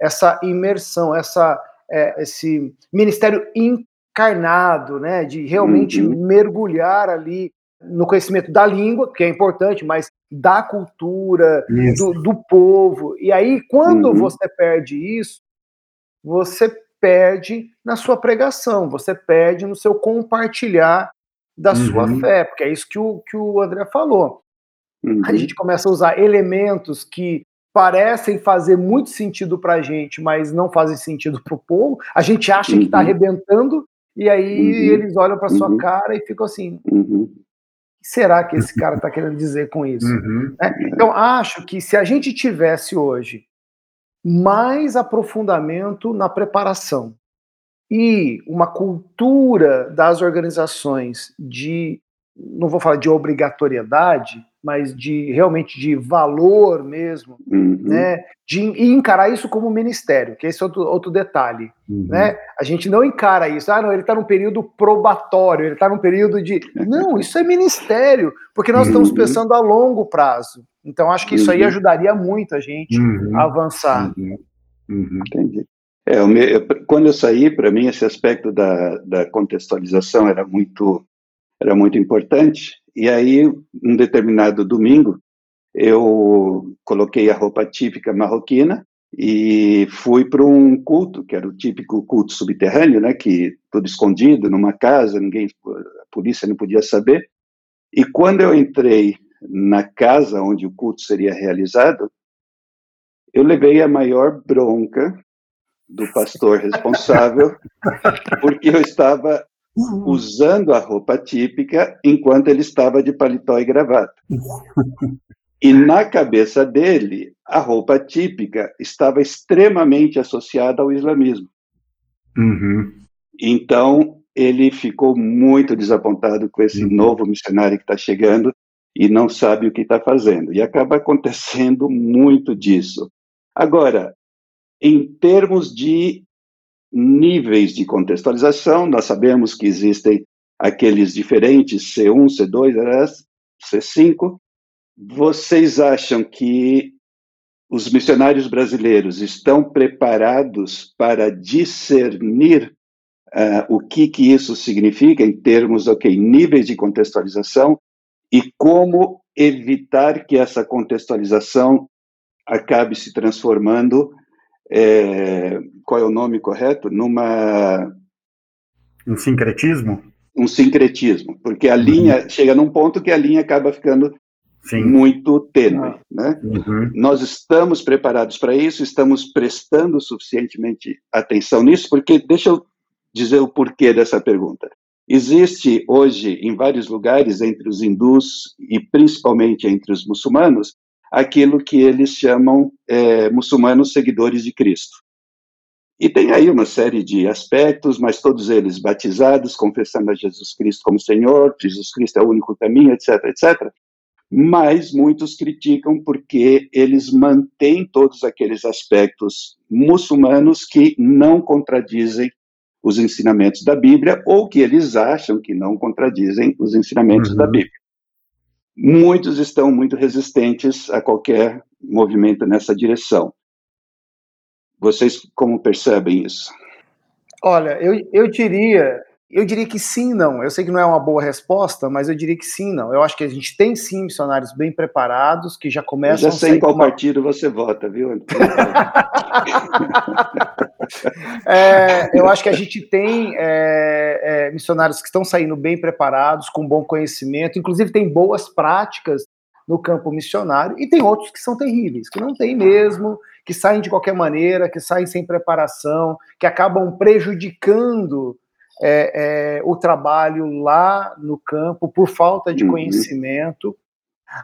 essa imersão, essa, é, esse ministério encarnado, né, de realmente uhum. mergulhar ali no conhecimento da língua, que é importante, mas da cultura, do, do, povo. E aí, quando uhum. você perde isso, você perde na sua pregação, você perde no seu compartilhar da uhum. sua fé, porque é isso que o, que o André falou. Uhum. A gente começa a usar elementos que parecem fazer muito sentido para a gente, mas não fazem sentido para o povo. A gente acha uhum. que está arrebentando, e aí uhum. eles olham para sua uhum. cara e ficam assim: uhum. Será que esse (laughs) cara está querendo dizer com isso? Uhum. Né? Então, acho que se a gente tivesse hoje mais aprofundamento na preparação, e uma cultura das organizações de, não vou falar de obrigatoriedade, mas de realmente de valor mesmo, uhum. né? De e encarar isso como ministério, que esse é outro, outro detalhe, uhum. né? A gente não encara isso, ah, não, ele está num período probatório, ele está num período de, (laughs) não, isso é ministério, porque nós uhum. estamos pensando a longo prazo. Então acho que isso aí uhum. ajudaria muito a gente uhum. a avançar. Uhum. Entendi. É, eu, quando eu saí, para mim, esse aspecto da, da contextualização era muito, era muito importante. E aí, um determinado domingo, eu coloquei a roupa típica marroquina e fui para um culto, que era o típico culto subterrâneo, né, que tudo escondido numa casa, ninguém, a polícia não podia saber. E quando eu entrei na casa onde o culto seria realizado, eu levei a maior bronca do pastor responsável, (laughs) porque eu estava usando a roupa típica enquanto ele estava de paletó e gravata. (laughs) E na cabeça dele, a roupa típica estava extremamente associada ao islamismo. Uhum. Então, ele ficou muito desapontado com esse uhum. novo missionário que está chegando e não sabe o que está fazendo. E acaba acontecendo muito disso. Agora, em termos de níveis de contextualização, nós sabemos que existem aqueles diferentes C1, C2, C5. Vocês acham que os missionários brasileiros estão preparados para discernir uh, o que, que isso significa em termos, ok, níveis de contextualização e como evitar que essa contextualização acabe se transformando é, qual é o nome correto? Numa. Um sincretismo? Um sincretismo, porque a uhum. linha chega num ponto que a linha acaba ficando Sim. muito tênue. Ah. Né? Uhum. Nós estamos preparados para isso, estamos prestando suficientemente atenção nisso, porque deixa eu dizer o porquê dessa pergunta. Existe hoje, em vários lugares, entre os hindus e principalmente entre os muçulmanos, aquilo que eles chamam é, muçulmanos seguidores de Cristo. E tem aí uma série de aspectos, mas todos eles batizados, confessando a Jesus Cristo como Senhor, Jesus Cristo é o único caminho, etc, etc. mas muitos criticam porque eles mantêm todos aqueles aspectos muçulmanos que não contradizem os ensinamentos da Bíblia ou que eles acham que não contradizem os ensinamentos uhum. da Bíblia. Muitos estão muito resistentes a qualquer movimento nessa direção. Vocês como percebem isso? Olha, eu, eu diria eu diria que sim, não. Eu sei que não é uma boa resposta, mas eu diria que sim, não. Eu acho que a gente tem sim missionários bem preparados que já começam. Eu já sei em qual uma... partido você vota, viu? (laughs) (laughs) é, eu acho que a gente tem é, é, missionários que estão saindo bem preparados, com bom conhecimento, inclusive tem boas práticas no campo missionário, e tem outros que são terríveis, que não tem mesmo, que saem de qualquer maneira, que saem sem preparação, que acabam prejudicando é, é, o trabalho lá no campo por falta de uhum. conhecimento.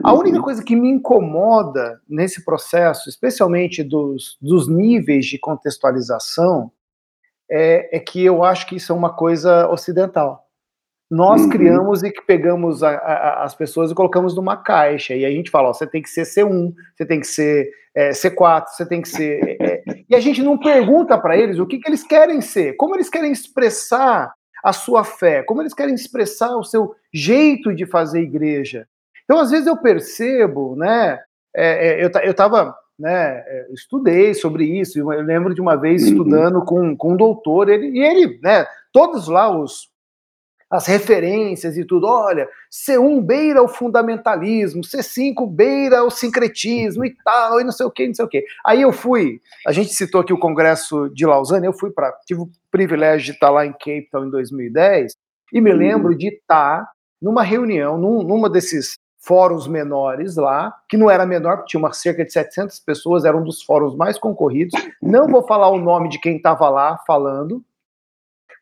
A uhum. única coisa que me incomoda nesse processo, especialmente dos, dos níveis de contextualização, é, é, que eu acho que isso é uma coisa ocidental. Nós uhum. criamos e que pegamos a, a, as pessoas e colocamos numa caixa. E a gente fala: ó, você tem que ser C1, você tem que ser é, C4, você tem que ser. É, é e a gente não pergunta para eles o que, que eles querem ser, como eles querem expressar a sua fé, como eles querem expressar o seu jeito de fazer igreja. Então, às vezes, eu percebo, né? É, é eu, eu tava né, é, estudei sobre isso. Eu lembro de uma vez uhum. estudando com, com um doutor, ele, e ele, né, todos lá os, as referências e tudo. Olha, C1 beira o fundamentalismo, C5 beira o sincretismo e tal, e não sei o que, não sei o que. Aí eu fui, a gente citou aqui o Congresso de Lausanne, eu fui para, tive o privilégio de estar lá em Cape Town em 2010, e me lembro de estar numa reunião, num, numa desses fóruns menores lá, que não era menor, porque tinha uma, cerca de 700 pessoas, era um dos fóruns mais concorridos. Não vou falar o nome de quem estava lá falando,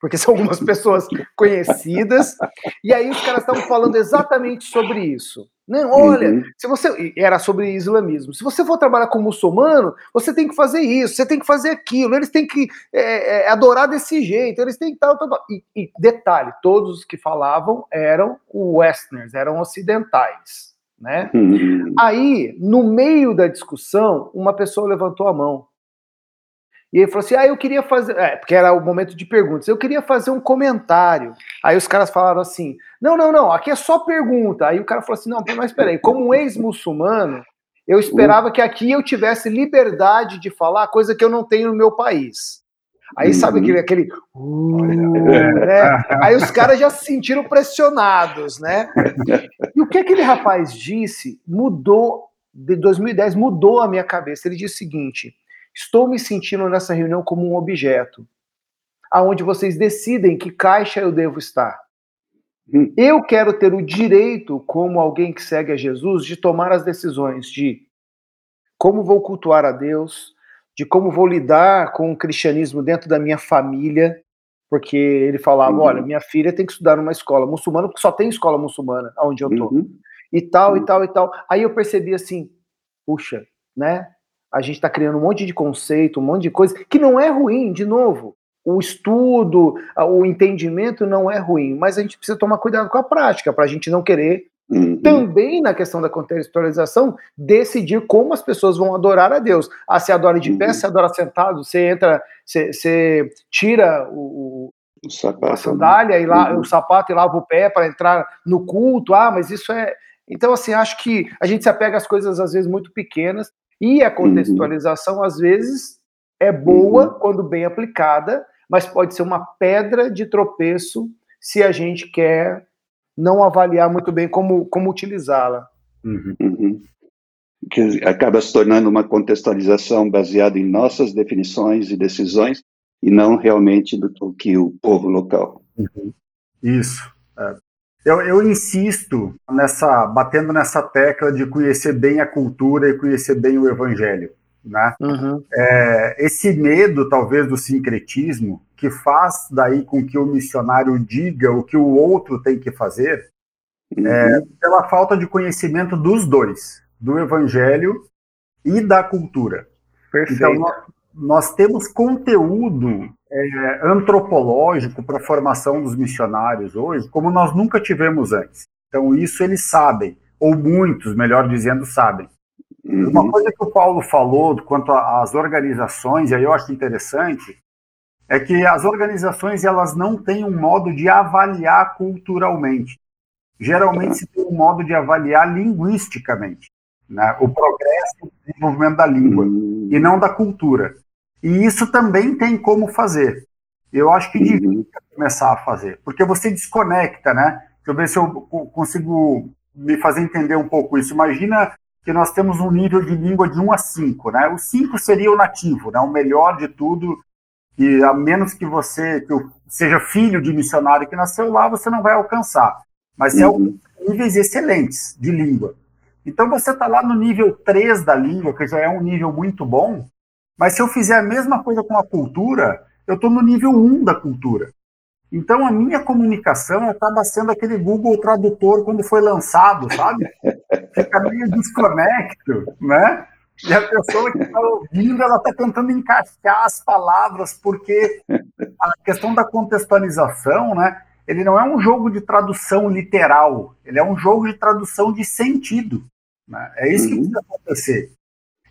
porque são algumas pessoas conhecidas, e aí os caras estavam falando exatamente sobre isso. Não, olha, uhum. se você era sobre islamismo. Se você for trabalhar com muçulmano, você tem que fazer isso, você tem que fazer aquilo. Eles têm que é, é, adorar desse jeito. Eles têm que tal, tal, tal. E, e, detalhe, todos os que falavam eram westerners, eram ocidentais, né? Uhum. Aí, no meio da discussão, uma pessoa levantou a mão e ele falou assim: ah, eu queria fazer. É, porque era o momento de perguntas. Eu queria fazer um comentário. Aí os caras falaram assim: não, não, não, aqui é só pergunta. Aí o cara falou assim: não, mas peraí, como um ex-muçulmano, eu esperava que aqui eu tivesse liberdade de falar, coisa que eu não tenho no meu país. Aí sabe aquele. aquele uh, né? Aí os caras já se sentiram pressionados, né? E o que aquele rapaz disse mudou, de 2010, mudou a minha cabeça. Ele disse o seguinte Estou me sentindo nessa reunião como um objeto, aonde vocês decidem que caixa eu devo estar. Hum. Eu quero ter o direito, como alguém que segue a Jesus, de tomar as decisões de como vou cultuar a Deus, de como vou lidar com o cristianismo dentro da minha família, porque ele falava, uhum. olha, minha filha tem que estudar numa escola muçulmana, porque só tem escola muçulmana onde eu tô. Uhum. E tal, uhum. e tal, e tal. Aí eu percebi assim, puxa, né? A gente está criando um monte de conceito, um monte de coisa, que não é ruim, de novo. O estudo, o entendimento não é ruim, mas a gente precisa tomar cuidado com a prática, para a gente não querer, uhum. também na questão da contextualização, decidir como as pessoas vão adorar a Deus. Ah, você adora de pé, uhum. você adora sentado, você entra, você, você tira o, o sapato, a né? sandália e lá, uhum. o sapato e lava o pé para entrar no culto. Ah, mas isso é. Então, assim, acho que a gente se apega às coisas às vezes muito pequenas e a uhum. contextualização, uhum. às vezes, é boa uhum. quando bem aplicada, mas pode ser uma pedra de tropeço se a gente quer não avaliar muito bem como, como utilizá-la. Uhum. uhum. Que acaba se tornando uma contextualização baseada em nossas definições e decisões e não realmente do, do que o povo local. Uhum. Isso. É. Eu, eu, insisto nessa, batendo nessa tecla de conhecer bem a cultura e conhecer bem o evangelho. Né? Uhum. É, esse medo, talvez, do sincretismo, que faz daí com que o missionário diga o que o outro tem que fazer, uhum. é, pela falta de conhecimento dos dois, do evangelho e da cultura. Perfeito. Então, nós, nós temos conteúdo é, antropológico para a formação dos missionários hoje, como nós nunca tivemos antes. Então, isso eles sabem. ou muitos, melhor dizendo, sabem. Uhum. Uma coisa que o Paulo falou quanto às organizações, e aí eu acho interessante, é que as organizações elas não têm um modo de avaliar culturalmente. Geralmente se tem um modo de avaliar linguisticamente, né? o progresso e o desenvolvimento da língua, uhum. e não da cultura. E isso também tem como fazer. Eu acho que devia uhum. começar a fazer, porque você desconecta, né? Deixa eu ver se eu consigo me fazer entender um pouco isso. Imagina que nós temos um nível de língua de 1 a 5, né? O 5 seria o nativo, né? O melhor de tudo, e a menos que você que seja filho de missionário que nasceu lá, você não vai alcançar. Mas uhum. é níveis excelentes de língua. Então você está lá no nível 3 da língua, que já é um nível muito bom, mas se eu fizer a mesma coisa com a cultura, eu estou no nível 1 da cultura. Então a minha comunicação acaba sendo aquele Google Tradutor quando foi lançado, sabe? (laughs) Fica meio desconecto, né? E a pessoa que está ouvindo, ela está tentando encaixar as palavras, porque a questão da contextualização, né? Ele não é um jogo de tradução literal, ele é um jogo de tradução de sentido. Né? É isso que uhum. precisa acontecer.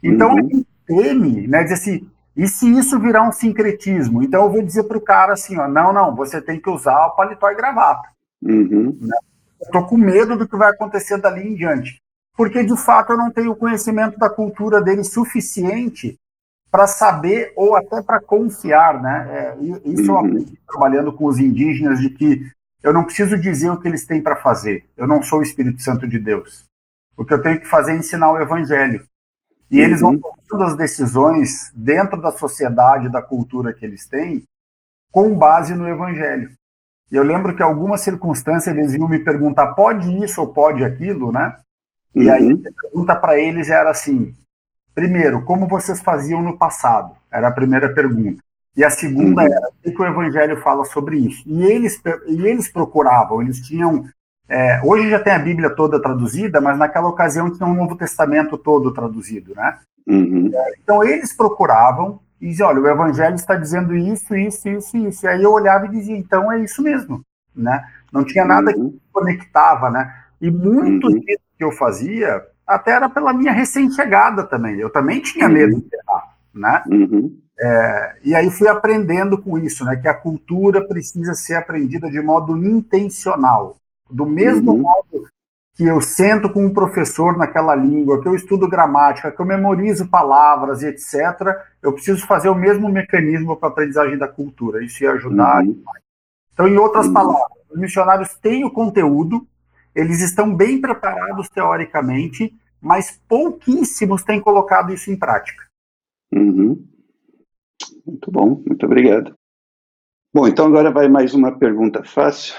Então, uhum. Teme, né? Dizer assim, e se isso virar um sincretismo? Então eu vou dizer para o cara assim, ó, não, não, você tem que usar o paletó e gravata. Uhum. Né? Estou com medo do que vai acontecer dali em diante. Porque, de fato, eu não tenho conhecimento da cultura dele suficiente para saber ou até para confiar, né? É, isso uhum. eu aprendi trabalhando com os indígenas, de que eu não preciso dizer o que eles têm para fazer. Eu não sou o Espírito Santo de Deus. O que eu tenho que fazer é ensinar o Evangelho. E eles vão uhum. tomando as decisões dentro da sociedade, da cultura que eles têm, com base no evangelho. E eu lembro que algumas circunstâncias eles iam me perguntar, pode isso ou pode aquilo, né? E aí uhum. a pergunta para eles era assim: primeiro, como vocês faziam no passado? Era a primeira pergunta. E a segunda uhum. era o que o Evangelho fala sobre isso. E eles, e eles procuravam, eles tinham é, hoje já tem a Bíblia toda traduzida, mas naquela ocasião tinha um Novo Testamento todo traduzido, né? Uhum. É, então eles procuravam e diziam, olha, o Evangelho está dizendo isso, isso, isso, isso. E aí eu olhava e dizia, então é isso mesmo, né? Não tinha nada uhum. que conectava, né? E muito uhum. disso que eu fazia até era pela minha recém-chegada também. Eu também tinha uhum. medo de errar, né? Uhum. É, e aí fui aprendendo com isso, né? Que a cultura precisa ser aprendida de modo intencional. Do mesmo uhum. modo que eu sento com um professor naquela língua, que eu estudo gramática, que eu memorizo palavras e etc., eu preciso fazer o mesmo mecanismo para a aprendizagem da cultura. Isso ia ajudar. Uhum. Então, em outras uhum. palavras, os missionários têm o conteúdo, eles estão bem preparados teoricamente, mas pouquíssimos têm colocado isso em prática. Uhum. Muito bom, muito obrigado. Bom, então agora vai mais uma pergunta fácil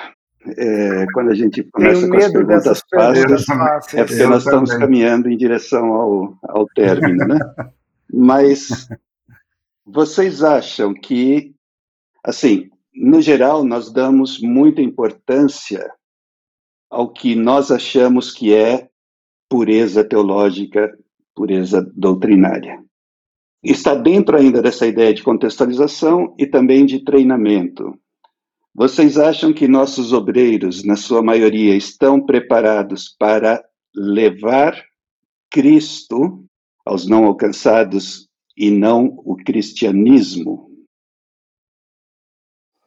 é, quando a gente começa com as perguntas fáceis, é porque nós estamos caminhando em direção ao, ao término, né? (laughs) Mas vocês acham que, assim, no geral, nós damos muita importância ao que nós achamos que é pureza teológica, pureza doutrinária. Está dentro ainda dessa ideia de contextualização e também de treinamento. Vocês acham que nossos obreiros, na sua maioria, estão preparados para levar Cristo aos não alcançados e não o cristianismo?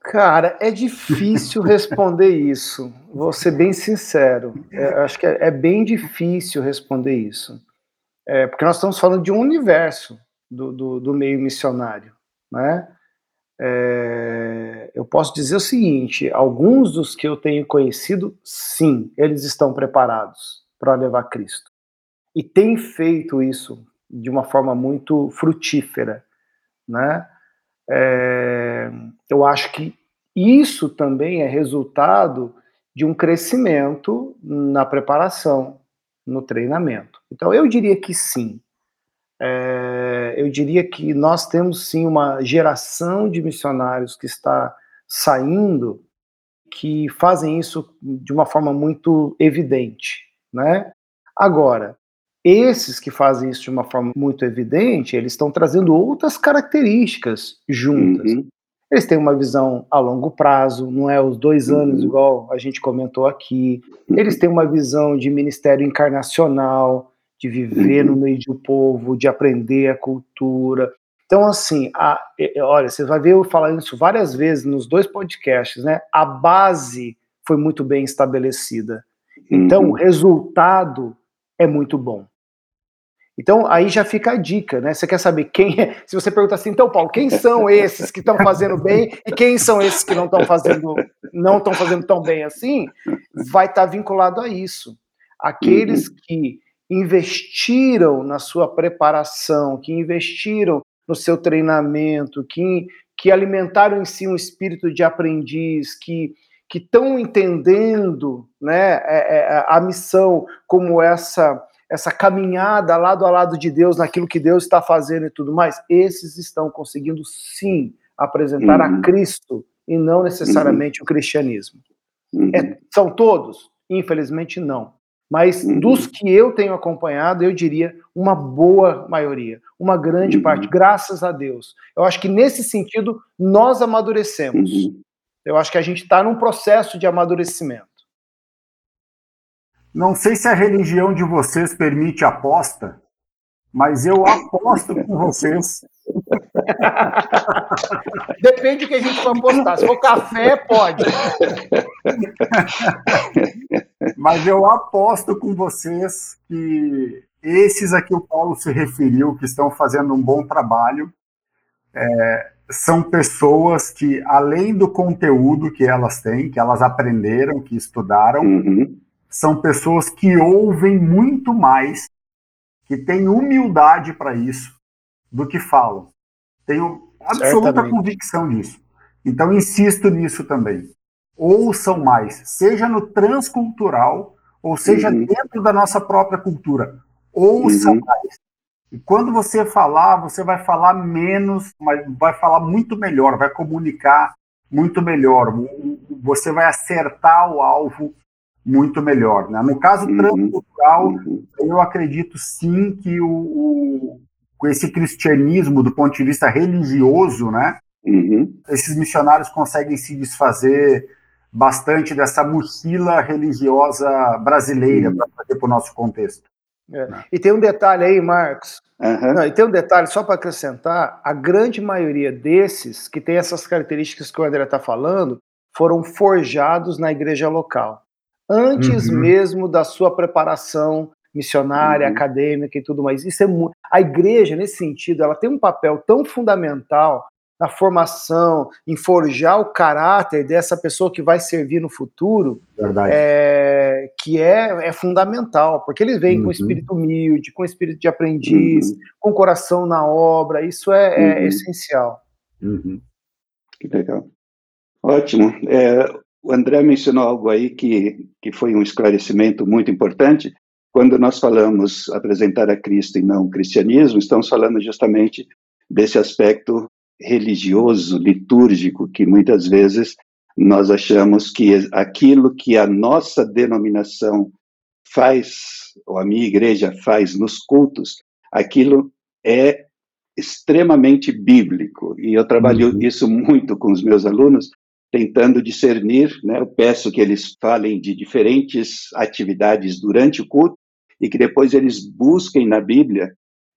Cara, é difícil responder isso. Vou ser bem sincero. É, acho que é, é, bem difícil responder isso. É, porque nós estamos falando de um universo do, do, do meio missionário. Né? É, eu posso dizer o seguinte: alguns dos que eu tenho conhecido, sim, eles estão preparados para levar Cristo. E têm feito isso de uma forma muito frutífera. Né? É, eu acho que isso também é resultado de um crescimento na preparação, no treinamento. Então, eu diria que sim. É, eu diria que nós temos sim uma geração de missionários que está saindo que fazem isso de uma forma muito evidente, né? Agora, esses que fazem isso de uma forma muito evidente, eles estão trazendo outras características juntas. Uhum. Eles têm uma visão a longo prazo, não é os dois anos, uhum. igual a gente comentou aqui. Eles têm uma visão de ministério encarnacional, de viver no uhum. meio do povo, de aprender a cultura. Então, assim, a, olha, você vai ver eu falando isso várias vezes nos dois podcasts, né? A base foi muito bem estabelecida. Então, uhum. o resultado é muito bom. Então, aí já fica a dica, né? Você quer saber quem é. Se você pergunta assim, então, Paulo, quem são esses que estão fazendo bem e quem são esses que não estão fazendo, não estão fazendo tão bem assim, vai estar tá vinculado a isso. Aqueles uhum. que investiram na sua preparação, que investiram no seu treinamento, que, que alimentaram em si um espírito de aprendiz, que que estão entendendo né, é, é, a missão como essa essa caminhada lado a lado de Deus naquilo que Deus está fazendo e tudo mais, esses estão conseguindo sim apresentar uhum. a Cristo e não necessariamente uhum. o cristianismo. Uhum. É, são todos? Infelizmente não. Mas uhum. dos que eu tenho acompanhado, eu diria uma boa maioria, uma grande parte, uhum. graças a Deus. Eu acho que nesse sentido nós amadurecemos. Uhum. Eu acho que a gente está num processo de amadurecimento. Não sei se a religião de vocês permite aposta, mas eu aposto com vocês. Depende do que a gente for apostar. Se for café, pode. mas eu aposto com vocês que esses a que o Paulo se referiu, que estão fazendo um bom trabalho, é, são pessoas que, além do conteúdo que elas têm, que elas aprenderam, que estudaram, uhum são pessoas que ouvem muito mais, que têm humildade para isso, do que falam. Tenho absoluta Certamente. convicção disso. Então, insisto nisso também. Ouçam mais, seja no transcultural, ou seja uhum. dentro da nossa própria cultura. Ouçam uhum. mais. E quando você falar, você vai falar menos, mas vai falar muito melhor, vai comunicar muito melhor. Você vai acertar o alvo muito melhor. Né? No caso uhum. transcultural, uhum. eu acredito sim que o, o, com esse cristianismo, do ponto de vista religioso, né, uhum. esses missionários conseguem se desfazer bastante dessa mochila religiosa brasileira, uhum. para trazer para o nosso contexto. É. Né? E tem um detalhe aí, Marcos. Uhum. Não, e tem um detalhe, só para acrescentar: a grande maioria desses que tem essas características que o André está falando foram forjados na igreja local antes uhum. mesmo da sua preparação missionária, uhum. acadêmica e tudo mais. Isso é a igreja nesse sentido, ela tem um papel tão fundamental na formação, em forjar o caráter dessa pessoa que vai servir no futuro, é, que é, é fundamental, porque eles vêm uhum. com espírito humilde, com espírito de aprendiz, uhum. com coração na obra, isso é, é uhum. essencial. Uhum. Que legal. Ótimo. O André mencionou algo aí que, que foi um esclarecimento muito importante. Quando nós falamos apresentar a Cristo e não o cristianismo, estamos falando justamente desse aspecto religioso, litúrgico, que muitas vezes nós achamos que aquilo que a nossa denominação faz, ou a minha igreja faz nos cultos, aquilo é extremamente bíblico. E eu trabalho uhum. isso muito com os meus alunos, tentando discernir, né? Eu peço que eles falem de diferentes atividades durante o culto e que depois eles busquem na Bíblia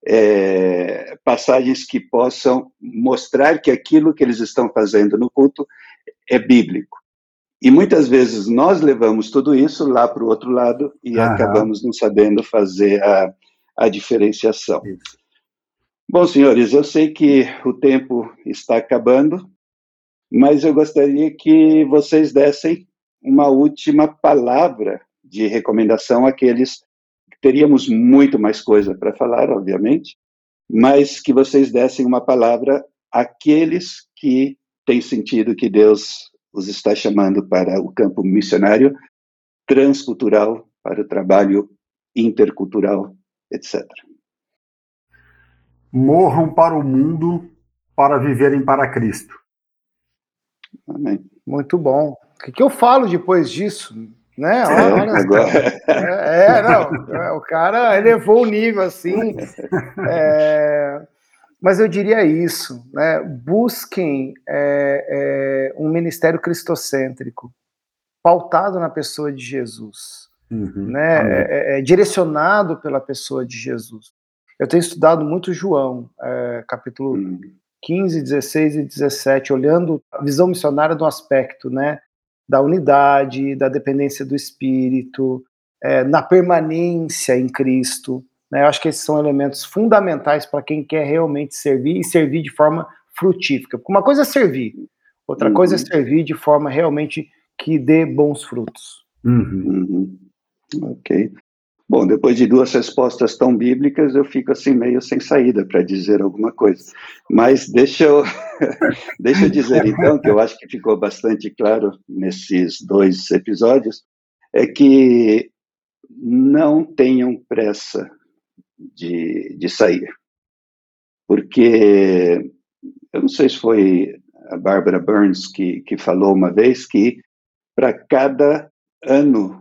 é, passagens que possam mostrar que aquilo que eles estão fazendo no culto é bíblico. E muitas vezes nós levamos tudo isso lá para o outro lado e Aham. acabamos não sabendo fazer a, a diferenciação. Bom, senhores, eu sei que o tempo está acabando, mas eu gostaria que vocês dessem uma última palavra de recomendação àqueles que teríamos muito mais coisa para falar, obviamente, mas que vocês dessem uma palavra àqueles que têm sentido que Deus os está chamando para o campo missionário transcultural, para o trabalho intercultural, etc. Morram para o mundo para viverem para Cristo. Amém. Muito bom. O que, que eu falo depois disso? Né? Olha, olha agora... (laughs) é, é, não, é, o cara elevou o nível assim. (laughs) É, Mas eu diria isso, né? busquem é, é, um ministério cristocêntrico, pautado na pessoa de Jesus, uhum, né? É, é, é, direcionado pela pessoa de Jesus. Eu tenho estudado muito João, é, capítulo uhum. 15, 16 e 17, olhando a visão missionária do aspecto né, da unidade, da dependência do Espírito, é, na permanência em Cristo. Né? Eu acho que esses são elementos fundamentais para quem quer realmente servir e servir de forma frutífica. Porque uma coisa é servir, outra uhum. coisa é servir de forma realmente que dê bons frutos. Uhum. uhum. Ok. Bom, depois de duas respostas tão bíblicas, eu fico assim meio sem saída para dizer alguma coisa. Mas deixa eu, (laughs) deixa eu dizer então, que eu acho que ficou bastante claro nesses dois episódios, é que não tenham pressa de, de sair. Porque, eu não sei se foi a Barbara Burns que, que falou uma vez que para cada ano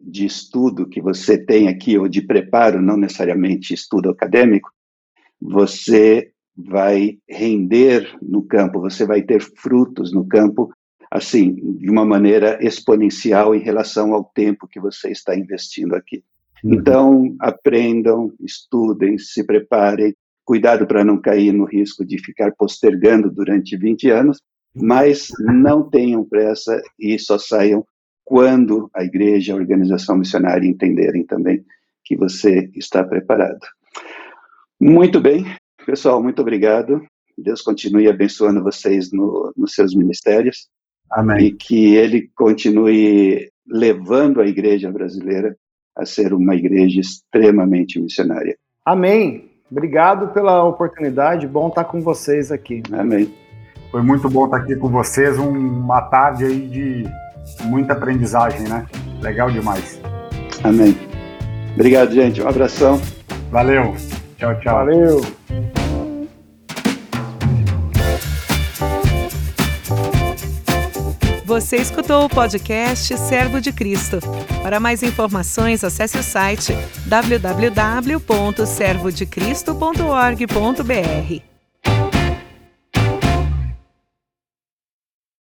de estudo que você tem aqui, ou de preparo, não necessariamente estudo acadêmico, você vai render no campo, você vai ter frutos no campo, assim, de uma maneira exponencial em relação ao tempo que você está investindo aqui. Uhum. Então, aprendam, estudem, se preparem, cuidado para não cair no risco de ficar postergando durante 20 anos, mas não tenham pressa e só saiam quando a igreja, a organização missionária entenderem também que você está preparado. Muito bem, pessoal, muito obrigado. Deus continue abençoando vocês no, nos seus ministérios. Amém. E que Ele continue levando a igreja brasileira a ser uma igreja extremamente missionária. Amém. Obrigado pela oportunidade. Bom estar com vocês aqui. Amém. Foi muito bom estar aqui com vocês. Uma tarde aí de muita aprendizagem, né? Legal demais. Amém. Obrigado, gente. Um abração. Valeu. Tchau, tchau. Valeu. Você escutou o podcast Servo de Cristo. Para mais informações, acesse o site www.servodecristo.org.br.